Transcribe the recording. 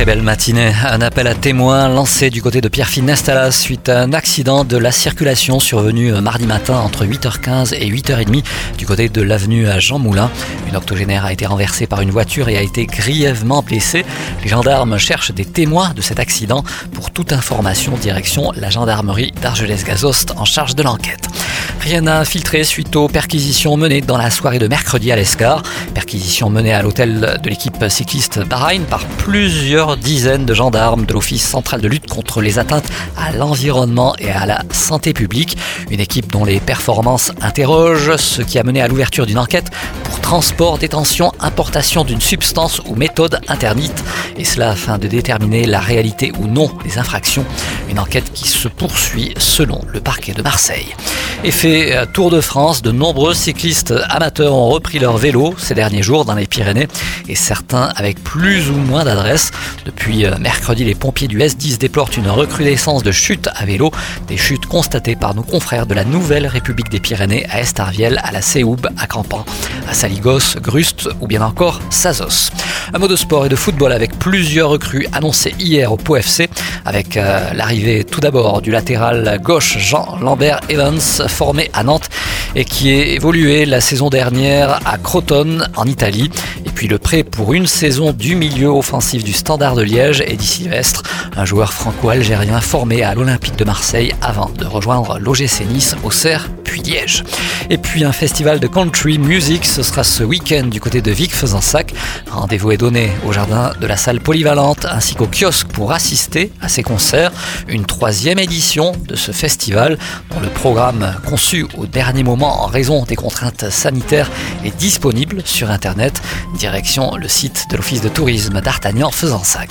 Très belle matinée. Un appel à témoins lancé du côté de Pierrefitte Nestalas suite à un accident de la circulation survenu mardi matin entre 8h15 et 8h30 du côté de l'avenue à Jean Moulin. Une octogénaire a été renversée par une voiture et a été grièvement blessée. Les gendarmes cherchent des témoins de cet accident. Pour toute information, direction la gendarmerie d'Argelès-Gazost en charge de l'enquête. Rien n'a filtré suite aux perquisitions menées dans la soirée de mercredi à l'Escar. Perquisition menée à l'hôtel de l'équipe cycliste Bahreïn par plusieurs dizaines de gendarmes de l'Office central de lutte contre les atteintes à l'environnement et à la santé publique. Une équipe dont les performances interrogent, ce qui a mené à l'ouverture d'une enquête pour transport, détention, importation d'une substance ou méthode interdite. Et cela afin de déterminer la réalité ou non des infractions. Une enquête qui se poursuit selon le parquet de Marseille. Effet Tour de France, de nombreux cyclistes amateurs ont repris leur vélo ces derniers jours dans les Pyrénées et certains avec plus ou moins d'adresse. Depuis euh, mercredi, les pompiers du S10 déplorent une recrudescence de chutes à vélo, des chutes constatées par nos confrères de la Nouvelle République des Pyrénées à Estarviel, à la Séoube, à Campan, à Saligos, Grust ou bien encore Sazos. Un mot de sport et de football avec plusieurs recrues annoncées hier au Pau FC, avec euh, l'arrivée tout d'abord du latéral gauche Jean Lambert Evans, formé à Nantes et qui est évolué la saison dernière à Crotone en Italie. Et puis le prêt pour une saison du milieu offensif du Standard de Liège, Eddie Sylvestre, un joueur franco-algérien formé à l'Olympique de Marseille avant de rejoindre l'OGC Nice, Auxerre puis Liège. Et puis un festival de country music, ce sera ce week-end du côté de Vic-Fezensac. Rendez-vous est donné au jardin de la salle polyvalente ainsi qu'au kiosque pour assister à ces concerts. Une troisième édition de ce festival dont le programme conçu au dernier moment en raison des contraintes sanitaires est disponible sur internet le site de l'Office de tourisme d'Artagnan-Fezensac.